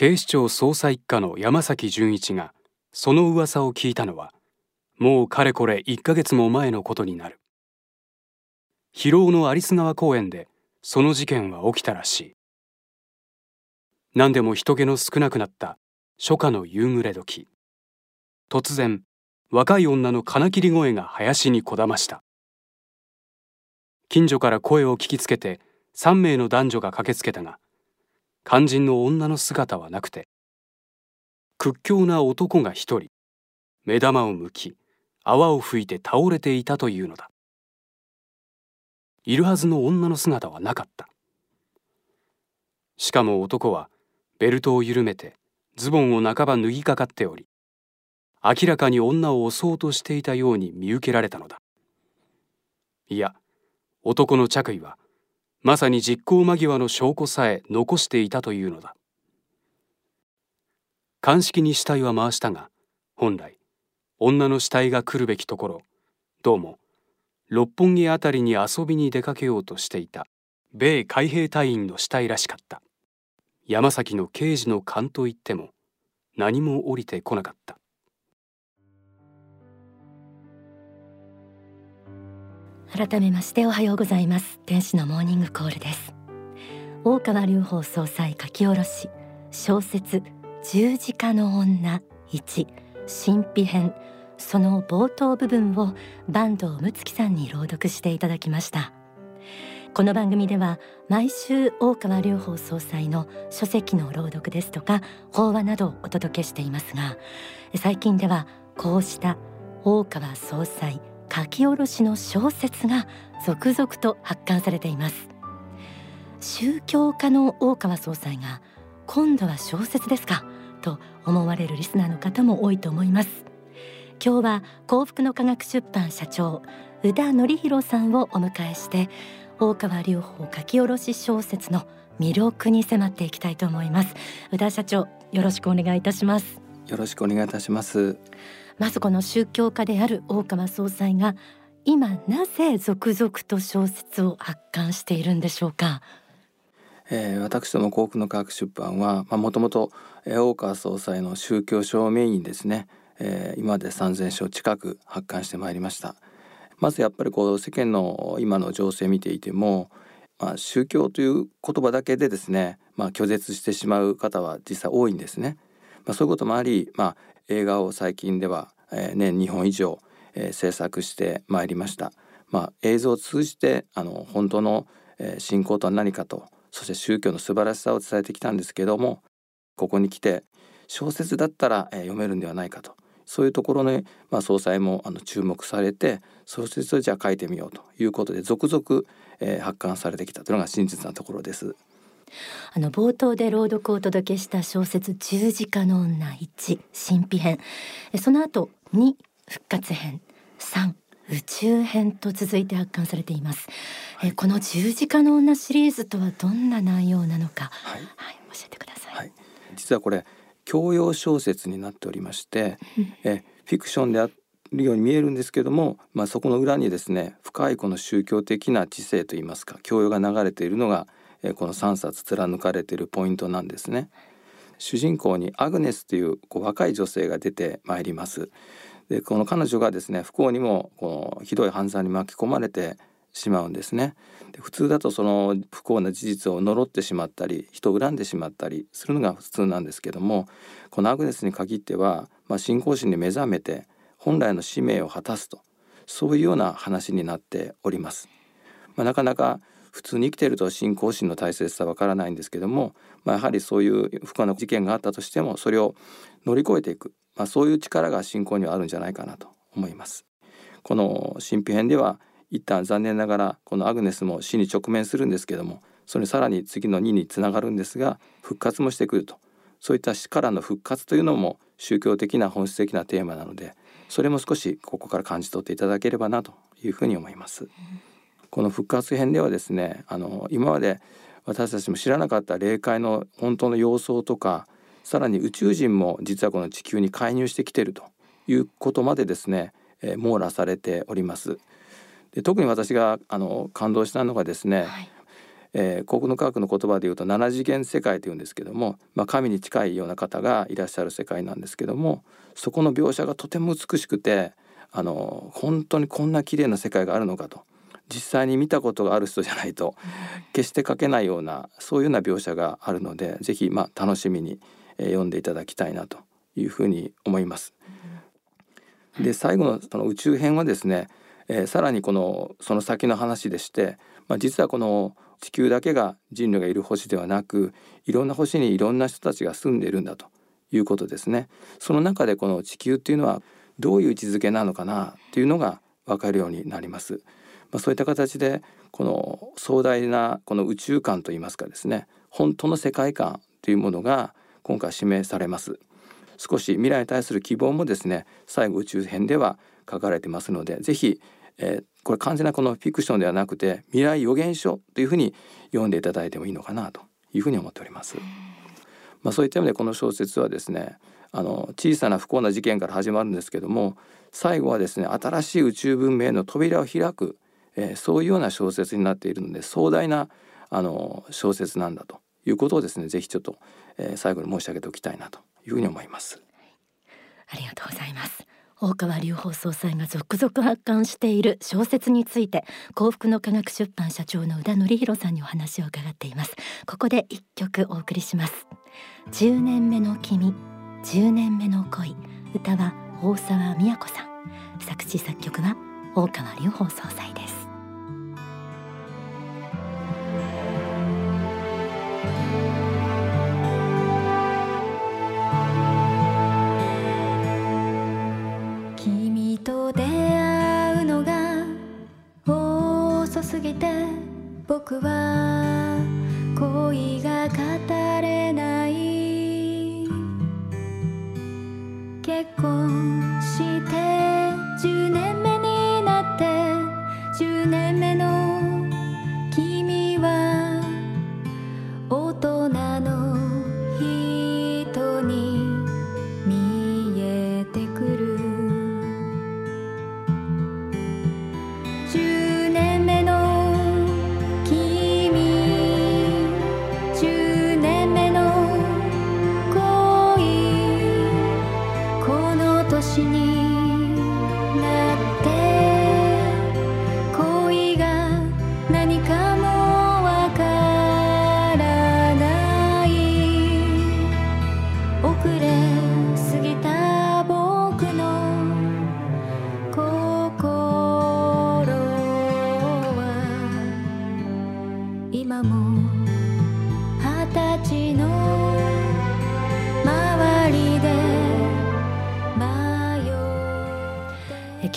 警視庁捜査一課の山崎純一がその噂を聞いたのはもうかれこれ1ヶ月も前のことになる。広尾の有栖川公園でその事件は起きたらしい。何でも人気の少なくなった初夏の夕暮れ時。突然若い女の金切り声が林にこだました。近所から声を聞きつけて3名の男女が駆けつけたが肝心の女の姿はなくて屈強な男が一人目玉を向き泡を吹いて倒れていたというのだ。いるはずの女の姿はなかった。しかも男はベルトを緩めてズボンを半ば脱ぎかかっており明らかに女を襲おうとしていたように見受けられたのだ。いや男の着衣はまさに実行間際の証拠さえ残していたというのだ。鑑識に死体は回したが本来女の死体が来るべきところどうも六本木あたりに遊びに出かけようとしていた米海兵隊員の死体らしかった。山崎の刑事の勘といっても何も降りてこなかった。改めましておはようございます。天使のモーニングコールです。大川隆法総裁書き下ろし。小説十字架の女一。神秘編。その冒頭部分を坂東睦月さんに朗読していただきました。この番組では毎週大川隆法総裁の書籍の朗読ですとか法話などをお届けしていますが最近ではこうした大川総裁書き下ろしの小説が続々と発刊されています。宗教家の大川総裁が今度は小説ですかと思われるリスナーの方も多いと思います。今日は幸福の科学出版社長宇田則弘さんをお迎えして大川隆法書き下ろし小説の魅力に迫っていきたいと思います。宇田社長よろしくお願いいたします。よろしくお願いいたします。まずこの宗教家である大川総裁が今なぜ続々と小説を発刊しているんでしょうか？えー、私ども幸福の科学出版はもともと大川総裁の宗教書をメインにですね。えー、今まで3,000書近く発刊してまいりました。まずやっぱりこう世間の今の情勢見ていても、まあ、宗教という言葉だけでですね、まあ、拒絶してしまう方は実際多いんですね、まあ、そういうこともあり、まあ、映画を最近では、えー、年2本以上、えー、制作してまいりました、まあ、映像を通じてあの本当の、えー、信仰とは何かとそして宗教の素晴らしさを伝えてきたんですけどもここに来て小説だったら、えー、読めるんではないかとそういうところに、まあ、総裁もあの注目されて小説をじゃあ書いてみようということで続々、えー、発刊されてきたというのが真実なところです。あの冒頭で朗読をお届けした小説十字架の女一神秘編。その後二復活編。三宇宙編と続いて発刊されています、はい、えこの十字架の女シリーズとはどんな内容なのか、はい、はい、教えてください、はい、実はこれ教養小説になっておりまして、えフィクションであるように見えるんですけども、まあ、そこの裏にですね深いこの宗教的な知性といいますか教養が流れているのが、えこの3冊貫かれているポイントなんですね。主人公にアグネスというこう若い女性が出てまいります。でこの彼女がですね不幸にもこのひどい犯罪に巻き込まれてしまうんですねで普通だとその不幸な事実を呪ってしまったり人を恨んでしまったりするのが普通なんですけどもこのアグネスに限っては、まあ、信仰心に目覚めて本来の使命を果たすとそういうような話になっております。まあ、なかなか普通に生きていると信仰心の大切さわからないんですけども、まあ、やはりそういう不幸な事件があったとしてもそれを乗り越えていく、まあ、そういう力が信仰にはあるんじゃないかなと思います。この神秘編では一旦残念ながらこのアグネスも死に直面するんですけどもそれさらに次の2につながるんですが復活もしてくるとそういった死からの復活というのも宗教的な本質的なテーマなのでそれも少しここから感じ取っていただければなというふうに思います。この復活編ではですねあの今まで私たちも知らなかった霊界の本当の様相とかさらに宇宙人も実はこの地球に介入してきているということまでですね、えー、網羅されております。で特に私があの感動したのがですね、はい、えー、国の科学の言葉で言うと七次元世界というんですけども、まあ、神に近いような方がいらっしゃる世界なんですけどもそこの描写がとても美しくてあの本当にこんな綺麗な世界があるのかと実際に見たことがある人じゃないと決して書けないようなそういうような描写があるので是非まあ楽しみに読んでいただきたいなというふうに思います。で最後のその宇宙編はですね、えー、さらにこのその先の話でして、まあ、実はこの地球だけが人類がいる星ではなくいろんな星にいろんな人たちが住んでいるんだということですね。その中でこの地球っていうのはどういう位置づけなのかなっていうのが分かるようになります。まあ、そういった形でこの壮大なこの宇宙観といいますかですね本当の世界観というものが今回指名されます。少し未来に対する希望もですね最後宇宙編では書かれてますので是非、えー、これ完全なこのフィクションではなくて未来予言書というふうに読んでいただいてもいいのかなというふうに思っております。まあ、そういった意味でこの小説はですねあの小さな不幸な事件から始まるんですけども最後はですね新しい宇宙文明の扉を開く、えー、そういうような小説になっているので壮大なあの小説なんだということをですねぜひちょっと、えー、最後に申し上げておきたいなというふうに思います。ありがとうございます。大川隆法総裁が続々発刊している小説について幸福の科学出版社長の宇田則弘さんにお話を伺っています。ここで一曲お送りします。10年目の君10年目の恋。歌は大沢美也子さん。作詞作曲は大川隆法総裁です。僕は恋が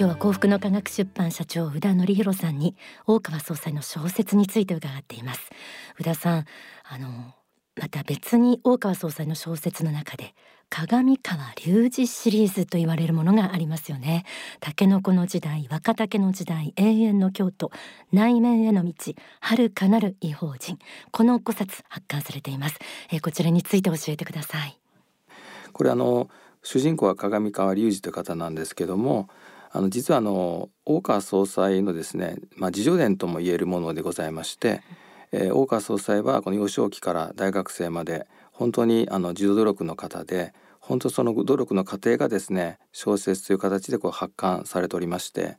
今日は幸福の科学出版社長宇田則弘さんに大川総裁の小説について伺っています宇田さんあのまた別に大川総裁の小説の中で鏡川隆二シリーズと言われるものがありますよね。竹の子の時代若竹の時代永遠の京都内面への道遥かなる異邦人この5冊発刊されています、えー、こちらについて教えてください。これあの主人公は鏡川隆二という方なんですけどもあの実はあの大川総裁のですね、まあ、自叙伝とも言えるものでございまして、えー、大川総裁はこの幼少期から大学生まで本当にあの自助努力の方で本当その努力の過程がですね小説という形でこう発刊されておりまして、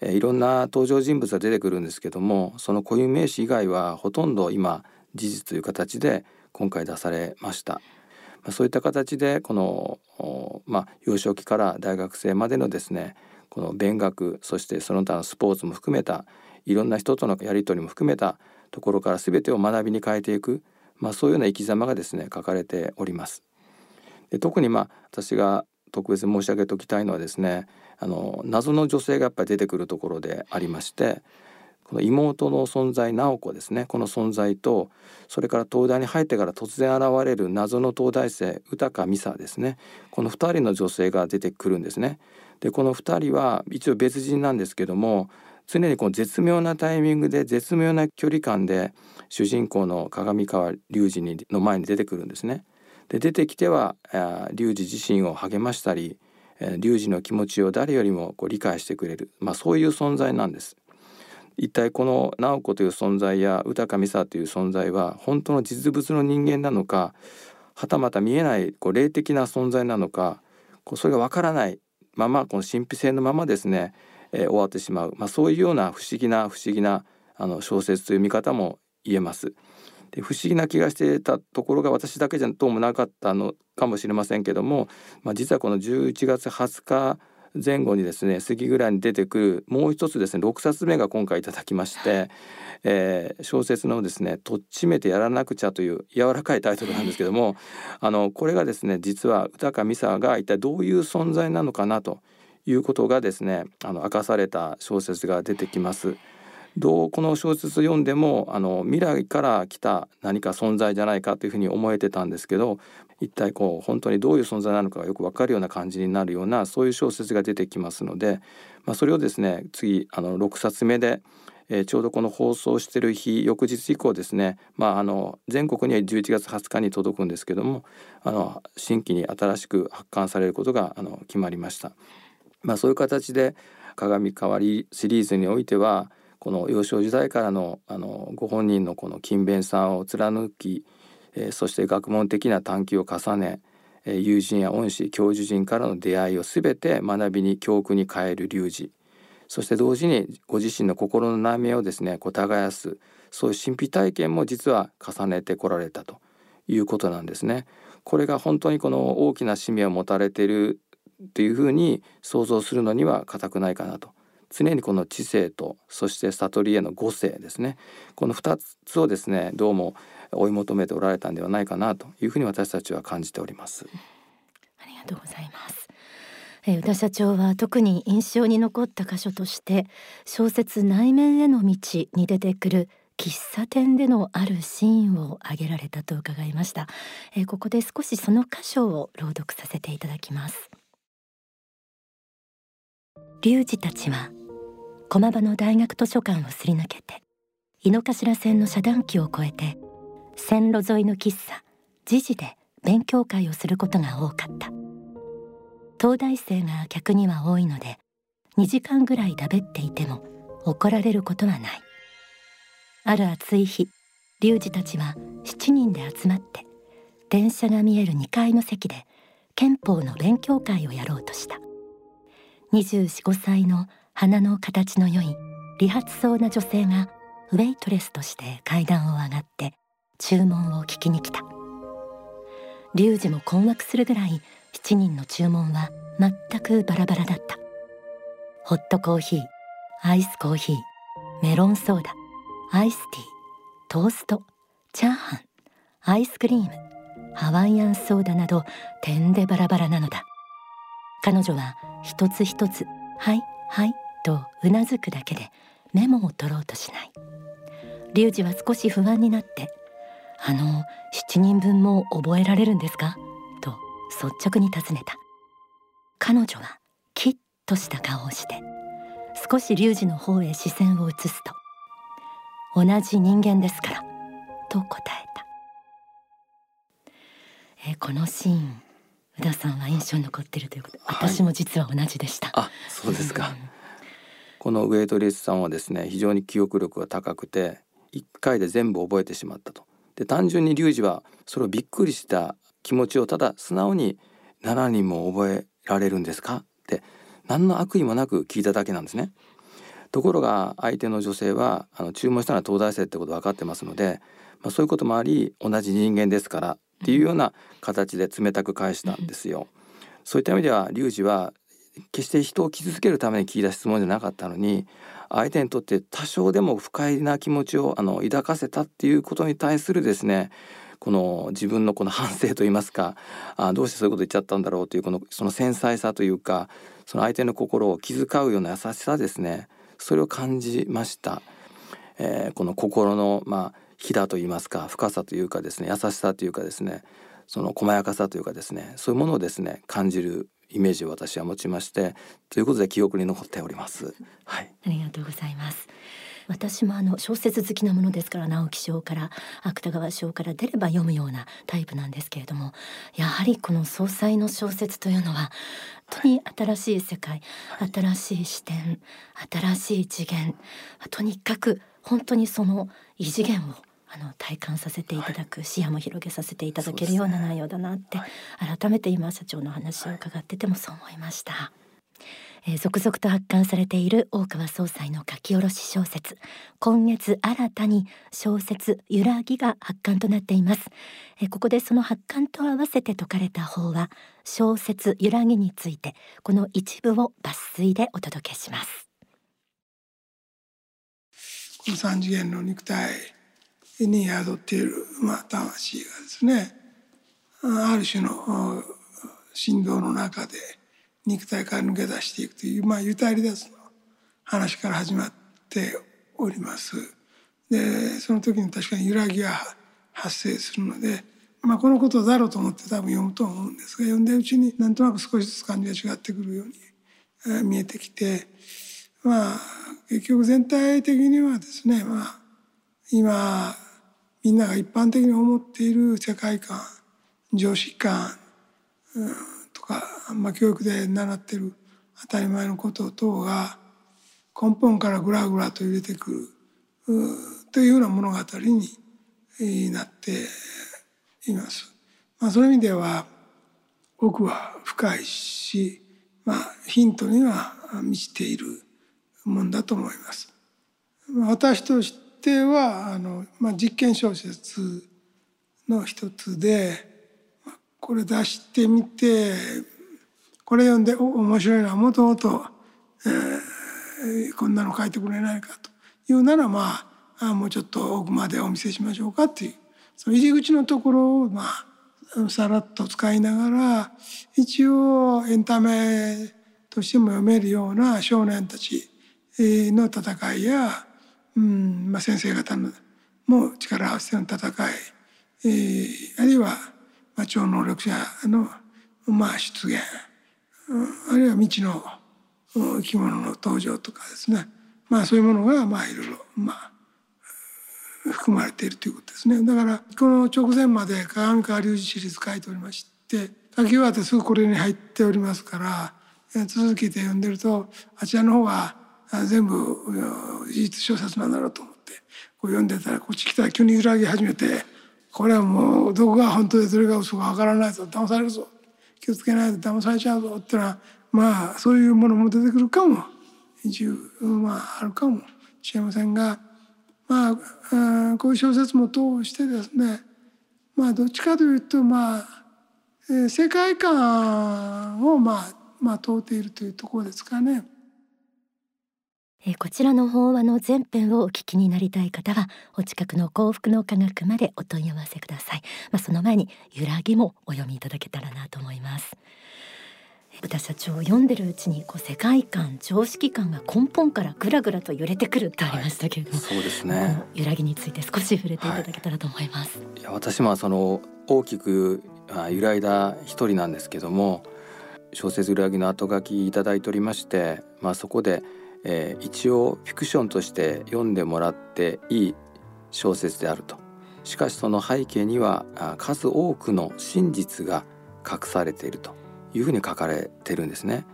えー、いろんな登場人物が出てくるんですけどもその固有名詞以外はほとんど今事実という形で今回出されました。まあ、そういった形でこの、まあ、幼少期から大学生までのですねこの勉学そしてその他のスポーツも含めたいろんな人とのやり取りも含めたところから全てを学びに変えていく、まあ、そういうような生き様がですね書かれております。で特にまあ私が特別に申し上げておきたいのはですねあの謎の女性がやっぱり出てくるところでありましてこの妹の存在直子ですねこの存在とそれから東大に入ってから突然現れる謎の東大生宇高美沙ですねこの2人の女性が出てくるんですね。でこの2人は一応別人なんですけども常にこの絶妙なタイミングで絶妙な距離感で主人公の鏡川隆二の前に出てくるんですね。で出てきては隆二自身を励ましたり隆二の気持ちを誰よりもこう理解してくれる、まあ、そういう存在なんです。一体この直子という存在や宇高美沙という存在は本当の実物の人間なのかはたまた見えないこう霊的な存在なのかこうそれがわからないままこの神秘性のままですね、えー、終わってしまう、まあ、そういうような不思議な不思議なあの小説という見方も言えます。で不思議な気がしてたところが私だけじゃどうもなかったのかもしれませんけども、まあ、実はこの11月20日前後にですね過ぎぐらいに出てくるもう一つですね6冊目が今回いただきまして、えー、小説のですね「とっちめてやらなくちゃ」という柔らかいタイトルなんですけどもあのこれがですね実は宇高美沙が一体どういう存在なのかなということがですねあの明かされた小説が出てきます。どうこの小説読んでもあの未来から来た何か存在じゃないかというふうに思えてたんですけど一体こう本当にどういう存在なのかがよく分かるような感じになるようなそういう小説が出てきますので、まあ、それをですね次あの6冊目で、えー、ちょうどこの放送してる日翌日以降ですね、まあ、あの全国には11月20日に届くんですけどもあの新規に新しく発刊されることがあの決まりました。まあ、そういう形で鏡変わりシリーズにおいてはこの幼少時代からのあのご本人のこの勤勉さを貫き、えー、そして学問的な探求を重ね、えー、友人や恩師教授陣からの出会いを全て学びに教訓に変える龍二そして同時にご自身の心の悩みをですねこう耕すそういう神秘体験も実は重ねてこられたということなんですね。これが本当にこの大きな使命を持たれているっていうふうに想像するのには固くないかなと。常にこの知性とそして悟りへの五性ですね。この2つをですねどうも追い求めておられたんではないかなというふうに私たちは感じております。ありがとうございます。え宇田社長は特に印象に残った箇所として小説内面への道に出てくる喫茶店でのあるシーンを挙げられたと伺いました、えここで少しその箇所を朗読させていただきます。リュウジたちは駒場の大学図書館をすり抜けて井の頭線の遮断機を越えて線路沿いの喫茶時事で勉強会をすることが多かった。東大生が客には多いので2時間ぐらいだべっていても怒られることはない。ある暑い日リュウジたちは7人で集まって電車が見える2階の席で憲法の勉強会をやろうとした。24,5歳の花の形の良い理髪そうな女性がウェイトレスとして階段を上がって注文を聞きに来た。リュウジも困惑するぐらい7人の注文は全くバラバラだった。ホットコーヒーアイスコーヒーメロンソーダアイスティートーストチャーハンアイスクリームハワイアンソーダなど点でバラバラなのだ。彼女は一つ一つ「はいはい」とうなずくだけでメモを取ろうとしない。リュウジは少し不安になって「あの7人分も覚えられるんですか?」と率直に尋ねた。彼女はキッとした顔をして少しリュウジの方へ視線を移すと「同じ人間ですから」と答えた。えこのシーン。田さんは印象に残ってるということ、はい、私も実は同じでした。あそうですか、このウェイトレスさんはですね非常に記憶力が高くて1回で全部覚えてしまったと。で単純にリュウジはそれをびっくりした気持ちをただ素直に7人も覚えられるんですか？って何の悪意もなく聞いただけなんですね。ところが相手の女性はあの注文したのは東大生ってこと分かってますので、まあ、そういうこともあり同じ人間ですからっていうような形で冷たく返したんですよ。そういった意味ではリュウジは決して人を傷つけるために聞いた質問じゃなかったのに相手にとって多少でも不快な気持ちをあの抱かせたっていうことに対するですねこの自分のこの反省といいますかあどうしてそういうこと言っちゃったんだろうというこのその繊細さというかその相手の心を気遣うような優しさですねそれを感じました。えー、この心のまあひだと言いますか深さというかですね優しさというかですねその細やかさというかですねそういうものをですね感じるイメージを私は持ちましてということで記憶に残っております。はい、ありがとうございます。私もあの小説好きなものですから直木賞から芥川賞から出れば読むようなタイプなんですけれどもやはりこの総裁の小説というのは本当に新しい世界新しい視点新しい次元とにかく本当にその異次元をあの体感させてい。ただく、はい、視野も広げさせていただけるような内容だなって、ねはい、改めて今社長の話を伺っててもそう思いました。えー、続々と発刊されている大川総裁の書き下ろし小説今月新たに小説揺らぎが発刊となっています、えー、ここでその発刊と合わせて説かれた方は小説揺らぎについてこの一部を抜粋でお届けします。この三次元の肉体に宿っている、まあ、魂がですねある種の振動の中で肉体から抜け出していくという、まあ、ゆたりですの話から始まっております。でその時に確かに揺らぎが発生するので、まあ、このことだろうと思って多分読むと思うんですが読んでるうちになんとなく少しずつ感じが違ってくるように、見えてきてまあ結局全体的にはですね、まあ、今みんなが一般的に思っている世界観常識観、うんとか、まあ、教育で習ってる当たり前のこと等が根本からぐらぐらと入れてくるというような物語になっています。まあ、そういう意味では奥は深いし、まあ、ヒントには満ちているもんだと思います。私としてはあの、まあ、実験小説の一つでこれ出してみてこれ読んでお面白いなもともと、えー、こんなの書いてくれないかというならまあもうちょっと奥までお見せしましょうかっていうその入り口のところをまあさらっと使いながら一応エンタメとしても読めるような少年たちの戦いや、うん。まあ、先生方のも力を合わせての戦い、えー、あるいはまあ、超能力者の、まあ、出現あるいは未知の生き物の登場とかですね。まあそういうものがまあいろいろまあ含まれているということですね。だからこの直前まで鏡川隆二シリーズ書いておりまして書き終わってすぐこれに入っておりますから続けて読んでるとあちらの方は全部事実小説なんだろうと思ってこう読んでたらこっち来たら急に揺らぎ始めてこれはもうどこが本当でどれが嘘かわからないぞ騙されるぞ気をつけないと騙されちゃうぞっていうのはまあそういうものも出てくるかも一応まああるかもしれませんがまあこういう小説も通してですねまあどっちかというとまあ、世界観をまあまあ問うているというところですかね。えこちらの法話の全編をお聞きになりたい方はお近くの幸福の科学までお問い合わせください。まあ、その前に揺らぎもお読みいただけたらなと思います。豚社長読んでるうちにこう世界観常識観が根本からぐらぐらと揺れてくるってありましたけれども、はい、そうですね。揺らぎについて少し触れていただけたらと思います、はい、いや私もその大きく揺らいだ一人なんですけども小説揺らぎの後書きいただいておりましてまあそこでえー、一応フィクションとして読んでもらっていい小説であるとしかしその背景には数多くの真実が隠されているというふうに書かれてるんですね。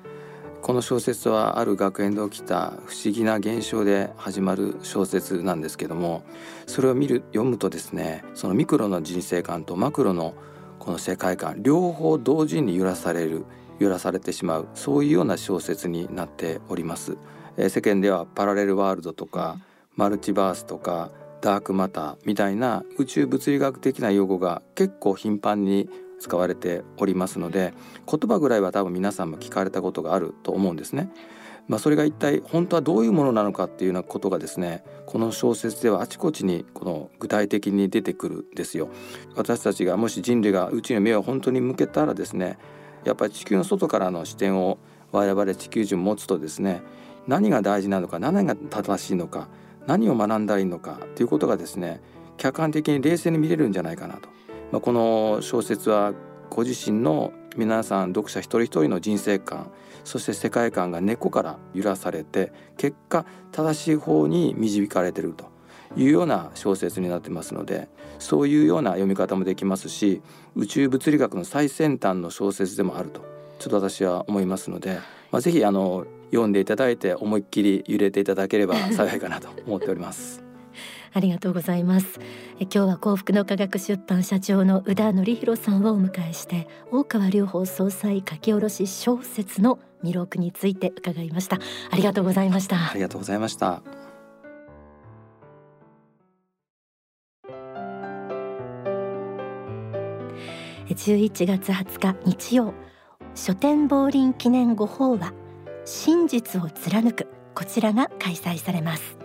この小説はある学園で起きた不思議な現象で始まる小説なんですけどもそれを見る読むとですねそのミクロの人生観とマクロのこの世界観両方同時に揺らされる揺らされてしまうそういうような小説になっております。え世間ではパラレルワールドとかマルチバースとかダークマターみたいな宇宙物理学的な用語が結構頻繁に使われておりますので言葉ぐらいは多分皆さんも聞かれたことがあると思うんですね。まあ、それが一体本当はどういうものなのかっていうようなことがですねこの小説ではあちこちにこの具体的に出てくるんですよ。私たちがもし人類が宇宙の目を本当に向けたらですねやっぱり地球の外からの視点を我々地球人持つとですね何が大事なのか何が正しいのか何を学んだらいいのかということがですね客観的に冷静に見れるんじゃないかなと、まあ、この小説はご自身の皆さん読者一人一人の人生観そして世界観が根っこから揺らされて結果正しい方に導かれてると。いうような小説になってますのでそういうような読み方もできますし宇宙物理学の最先端の小説でもあるとちょっと私は思いますので、まあ、ぜひあの読んでいただいて思いっきり揺れていただければ 幸いかなと思っております。ありがとうございます。え今日は幸福の科学出版社長の宇田則弘さんをお迎えして大川隆法総裁書き下ろし小説の魅力について伺いました。ありがとうございました。ありがとうございました。11月20日日曜。書店亡林記念語法は真実を貫く。こちらが開催されます。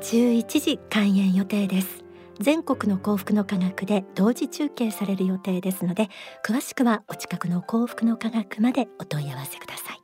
11時開演予定です。全国の幸福の科学で同時中継される予定ですので詳しくはお近くの幸福の科学までお問い合わせください。